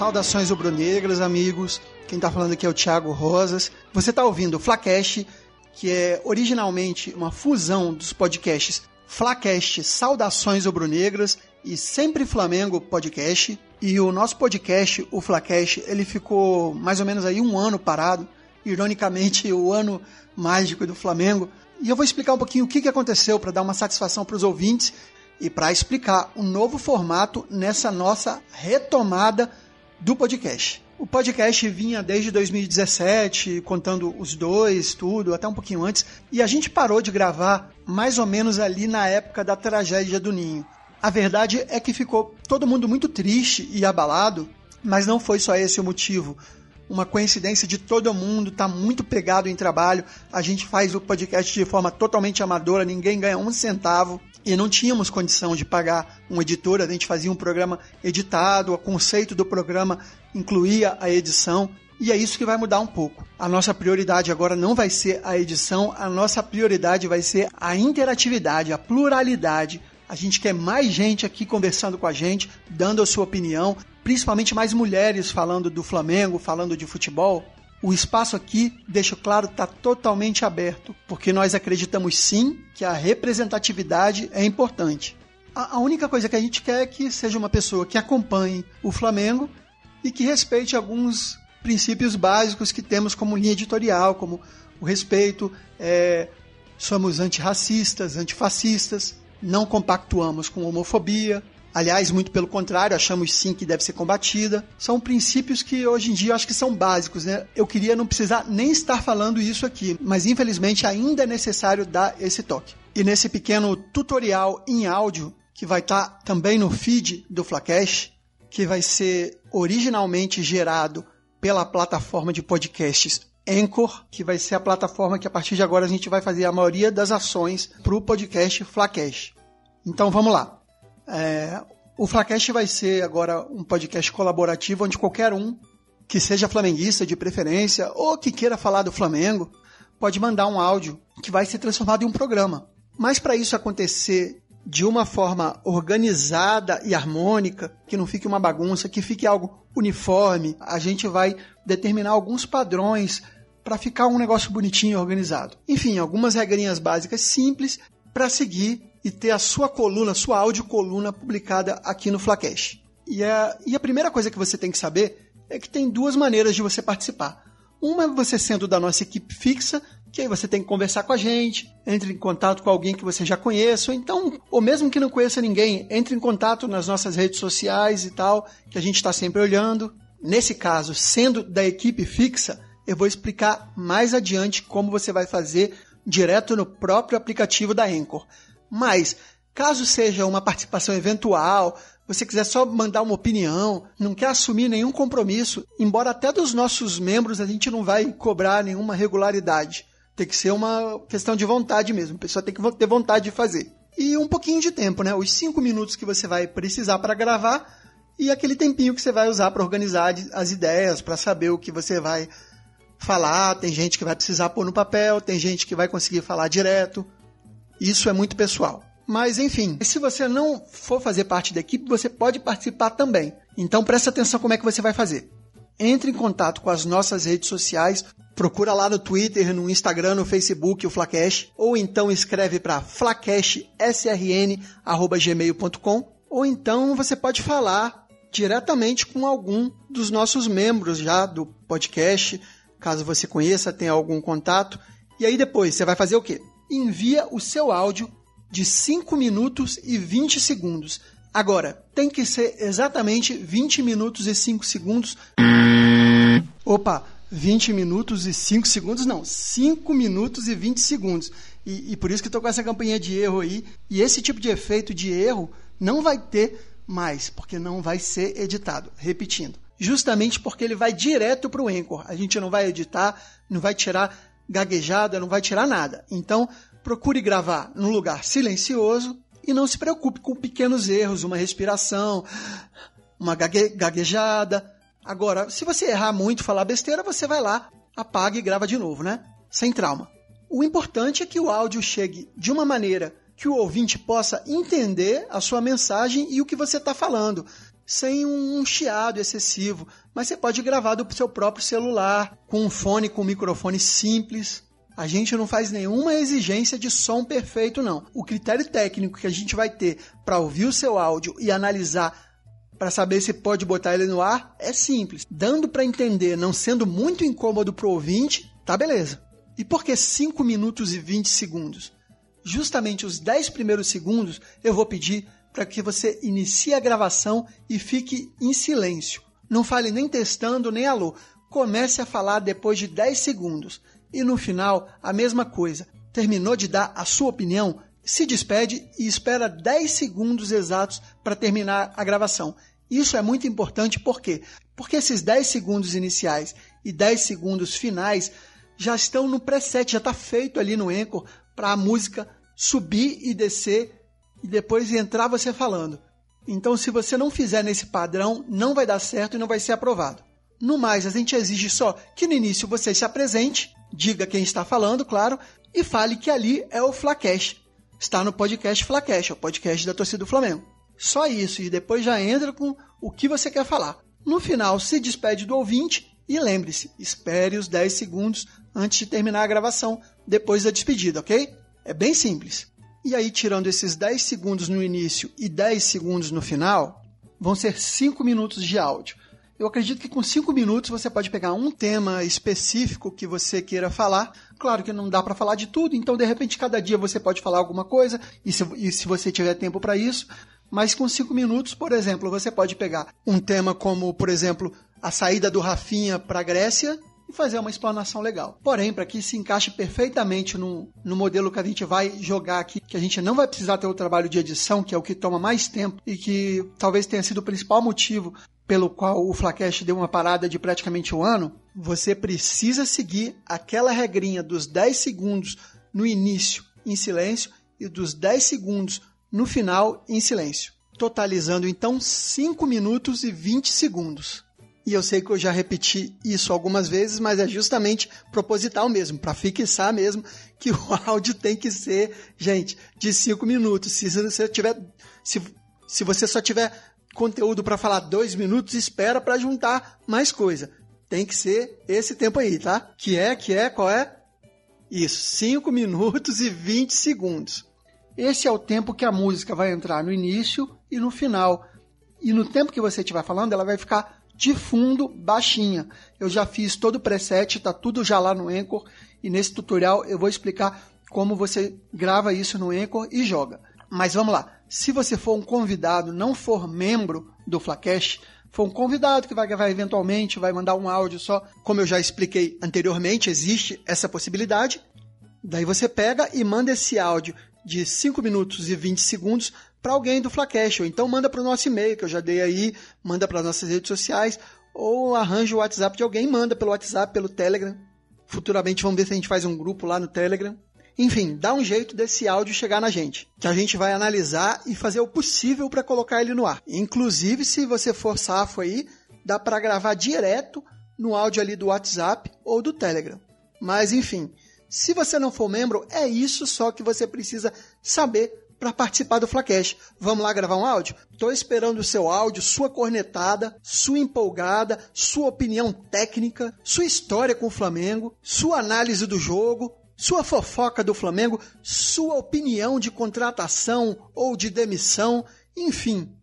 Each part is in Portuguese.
Saudações rubro-negras, amigos. Quem está falando aqui é o Thiago Rosas. Você está ouvindo o Flacast, que é originalmente uma fusão dos podcasts Flacast Saudações rubro-negras e Sempre Flamengo Podcast. E o nosso podcast, o Flacast, ele ficou mais ou menos aí um ano parado. Ironicamente, o ano mágico do Flamengo. E eu vou explicar um pouquinho o que aconteceu para dar uma satisfação para os ouvintes e para explicar um novo formato nessa nossa retomada do podcast. O podcast vinha desde 2017, contando os dois, tudo, até um pouquinho antes, e a gente parou de gravar mais ou menos ali na época da tragédia do Ninho. A verdade é que ficou todo mundo muito triste e abalado, mas não foi só esse o motivo. Uma coincidência de todo mundo tá muito pegado em trabalho. A gente faz o podcast de forma totalmente amadora, ninguém ganha um centavo e não tínhamos condição de pagar um editor, a gente fazia um programa editado, o conceito do programa incluía a edição, e é isso que vai mudar um pouco. A nossa prioridade agora não vai ser a edição, a nossa prioridade vai ser a interatividade, a pluralidade. A gente quer mais gente aqui conversando com a gente, dando a sua opinião, principalmente mais mulheres falando do Flamengo, falando de futebol. O espaço aqui, deixo claro, está totalmente aberto, porque nós acreditamos sim que a representatividade é importante. A, a única coisa que a gente quer é que seja uma pessoa que acompanhe o Flamengo e que respeite alguns princípios básicos que temos como linha editorial, como o respeito, é, somos antirracistas, antifascistas, não compactuamos com homofobia, Aliás, muito pelo contrário, achamos sim que deve ser combatida. São princípios que hoje em dia eu acho que são básicos, né? Eu queria não precisar nem estar falando isso aqui, mas infelizmente ainda é necessário dar esse toque. E nesse pequeno tutorial em áudio, que vai estar tá também no feed do Flacash, que vai ser originalmente gerado pela plataforma de podcasts Anchor, que vai ser a plataforma que a partir de agora a gente vai fazer a maioria das ações para o podcast Flacash. Então vamos lá. É, o Flacast vai ser agora um podcast colaborativo onde qualquer um que seja flamenguista de preferência ou que queira falar do Flamengo pode mandar um áudio que vai ser transformado em um programa. Mas para isso acontecer de uma forma organizada e harmônica, que não fique uma bagunça, que fique algo uniforme, a gente vai determinar alguns padrões para ficar um negócio bonitinho e organizado. Enfim, algumas regrinhas básicas simples para seguir e ter a sua coluna, sua áudio coluna publicada aqui no Flacash. E a, e a primeira coisa que você tem que saber é que tem duas maneiras de você participar. Uma é você sendo da nossa equipe fixa, que aí você tem que conversar com a gente, entre em contato com alguém que você já conheça, ou então, ou mesmo que não conheça ninguém, entre em contato nas nossas redes sociais e tal, que a gente está sempre olhando. Nesse caso, sendo da equipe fixa, eu vou explicar mais adiante como você vai fazer direto no próprio aplicativo da Anchor. Mas, caso seja uma participação eventual, você quiser só mandar uma opinião, não quer assumir nenhum compromisso, embora até dos nossos membros a gente não vai cobrar nenhuma regularidade. Tem que ser uma questão de vontade mesmo, a pessoa tem que ter vontade de fazer. E um pouquinho de tempo, né? Os cinco minutos que você vai precisar para gravar e aquele tempinho que você vai usar para organizar as ideias, para saber o que você vai falar. Tem gente que vai precisar pôr no papel, tem gente que vai conseguir falar direto. Isso é muito pessoal. Mas enfim, se você não for fazer parte da equipe, você pode participar também. Então preste atenção como é que você vai fazer. Entre em contato com as nossas redes sociais, procura lá no Twitter, no Instagram, no Facebook, o Flacash, ou então escreve para flacashsrn@gmail.com, ou então você pode falar diretamente com algum dos nossos membros já do podcast, caso você conheça, tenha algum contato. E aí depois você vai fazer o quê? Envia o seu áudio de 5 minutos e 20 segundos. Agora, tem que ser exatamente 20 minutos e 5 segundos. Opa, 20 minutos e 5 segundos? Não, 5 minutos e 20 segundos. E, e por isso que estou com essa campanha de erro aí. E esse tipo de efeito de erro não vai ter mais, porque não vai ser editado. Repetindo. Justamente porque ele vai direto para o Anchor. A gente não vai editar, não vai tirar gaguejada, não vai tirar nada. Então, procure gravar num lugar silencioso e não se preocupe com pequenos erros, uma respiração, uma gague gaguejada. Agora, se você errar muito, falar besteira, você vai lá, apaga e grava de novo, né? Sem trauma. O importante é que o áudio chegue de uma maneira que o ouvinte possa entender a sua mensagem e o que você está falando, sem um chiado excessivo, mas você pode gravar do seu próprio celular, com um fone com um microfone simples. A gente não faz nenhuma exigência de som perfeito, não. O critério técnico que a gente vai ter para ouvir o seu áudio e analisar para saber se pode botar ele no ar é simples. Dando para entender, não sendo muito incômodo para o ouvinte, tá beleza. E por que 5 minutos e 20 segundos? Justamente os 10 primeiros segundos eu vou pedir para que você inicie a gravação e fique em silêncio. Não fale nem testando nem alô. Comece a falar depois de 10 segundos. E no final, a mesma coisa. Terminou de dar a sua opinião? Se despede e espera 10 segundos exatos para terminar a gravação. Isso é muito importante por quê? Porque esses 10 segundos iniciais e 10 segundos finais já estão no preset, já está feito ali no Anchor para a música subir e descer e depois entrar você falando. Então, se você não fizer nesse padrão, não vai dar certo e não vai ser aprovado. No mais, a gente exige só que no início você se apresente, diga quem está falando, claro, e fale que ali é o Flacash. Está no podcast Flacash, o podcast da torcida do Flamengo. Só isso, e depois já entra com o que você quer falar. No final, se despede do ouvinte e lembre-se, espere os 10 segundos antes de terminar a gravação, depois da despedida, ok? É bem simples. E aí, tirando esses 10 segundos no início e 10 segundos no final, vão ser 5 minutos de áudio. Eu acredito que com 5 minutos você pode pegar um tema específico que você queira falar. Claro que não dá para falar de tudo, então de repente cada dia você pode falar alguma coisa, e se, e se você tiver tempo para isso, mas com cinco minutos, por exemplo, você pode pegar um tema como, por exemplo, a saída do Rafinha para a Grécia e fazer uma explanação legal. Porém, para que se encaixe perfeitamente no, no modelo que a gente vai jogar aqui, que a gente não vai precisar ter o trabalho de edição, que é o que toma mais tempo e que talvez tenha sido o principal motivo pelo qual o Flacash deu uma parada de praticamente um ano, você precisa seguir aquela regrinha dos 10 segundos no início em silêncio e dos 10 segundos no final em silêncio, totalizando então 5 minutos e 20 segundos. E eu sei que eu já repeti isso algumas vezes, mas é justamente proposital mesmo, para fixar mesmo que o áudio tem que ser, gente, de 5 minutos. Se você tiver se, se você só tiver conteúdo para falar 2 minutos, espera para juntar mais coisa. Tem que ser esse tempo aí, tá? Que é, que é, qual é? Isso, 5 minutos e 20 segundos. Esse é o tempo que a música vai entrar no início e no final. E no tempo que você estiver falando, ela vai ficar de fundo baixinha. Eu já fiz todo o preset, está tudo já lá no Anchor. E nesse tutorial eu vou explicar como você grava isso no Anchor e joga. Mas vamos lá. Se você for um convidado, não for membro do Flacash, for um convidado que vai gravar eventualmente, vai mandar um áudio só, como eu já expliquei anteriormente, existe essa possibilidade. Daí você pega e manda esse áudio de 5 minutos e 20 segundos para alguém do Flacash, ou então manda para o nosso e-mail, que eu já dei aí, manda para nossas redes sociais, ou arranja o WhatsApp de alguém, manda pelo WhatsApp, pelo Telegram. Futuramente vamos ver se a gente faz um grupo lá no Telegram. Enfim, dá um jeito desse áudio chegar na gente, que a gente vai analisar e fazer o possível para colocar ele no ar. Inclusive, se você for safo aí, dá para gravar direto no áudio ali do WhatsApp ou do Telegram. Mas enfim, se você não for membro, é isso só que você precisa saber para participar do Flacash. Vamos lá gravar um áudio? Estou esperando o seu áudio, sua cornetada, sua empolgada, sua opinião técnica, sua história com o Flamengo, sua análise do jogo, sua fofoca do Flamengo, sua opinião de contratação ou de demissão, enfim.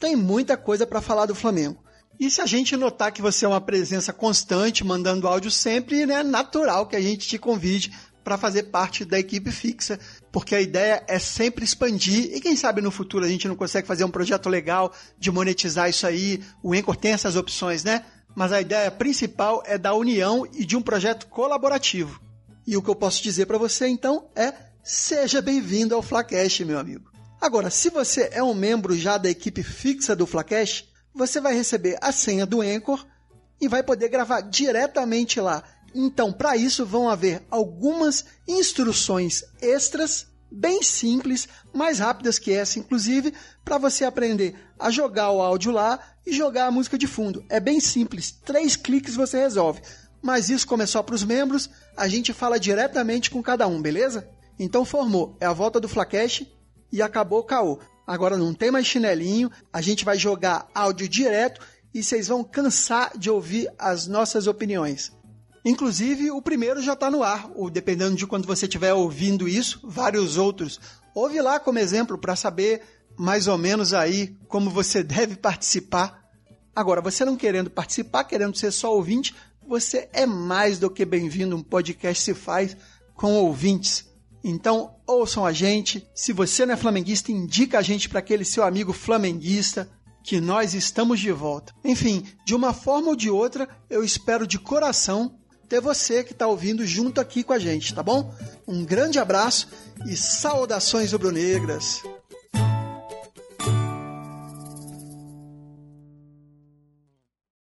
Tem muita coisa para falar do Flamengo. E se a gente notar que você é uma presença constante, mandando áudio sempre, é né, natural que a gente te convide para fazer parte da equipe fixa, porque a ideia é sempre expandir e quem sabe no futuro a gente não consegue fazer um projeto legal de monetizar isso aí. O Anchor tem essas opções, né? Mas a ideia principal é da união e de um projeto colaborativo. E o que eu posso dizer para você então é: seja bem-vindo ao Flacast, meu amigo. Agora, se você é um membro já da equipe fixa do Flacast, você vai receber a senha do Anchor e vai poder gravar diretamente lá. Então, para isso vão haver algumas instruções extras, bem simples, mais rápidas que essa, inclusive, para você aprender a jogar o áudio lá e jogar a música de fundo. É bem simples, três cliques você resolve. Mas isso como é só para os membros, a gente fala diretamente com cada um, beleza? Então formou, é a volta do Flacash e acabou o caô. Agora não tem mais chinelinho, a gente vai jogar áudio direto e vocês vão cansar de ouvir as nossas opiniões. Inclusive, o primeiro já está no ar, ou dependendo de quando você estiver ouvindo isso, vários outros. Ouve lá como exemplo para saber mais ou menos aí como você deve participar. Agora, você não querendo participar, querendo ser só ouvinte, você é mais do que bem-vindo. Um podcast se faz com ouvintes. Então, ouçam a gente. Se você não é flamenguista, indica a gente para aquele seu amigo flamenguista que nós estamos de volta. Enfim, de uma forma ou de outra, eu espero de coração ter você que está ouvindo junto aqui com a gente, tá bom? Um grande abraço e saudações rubro-negras.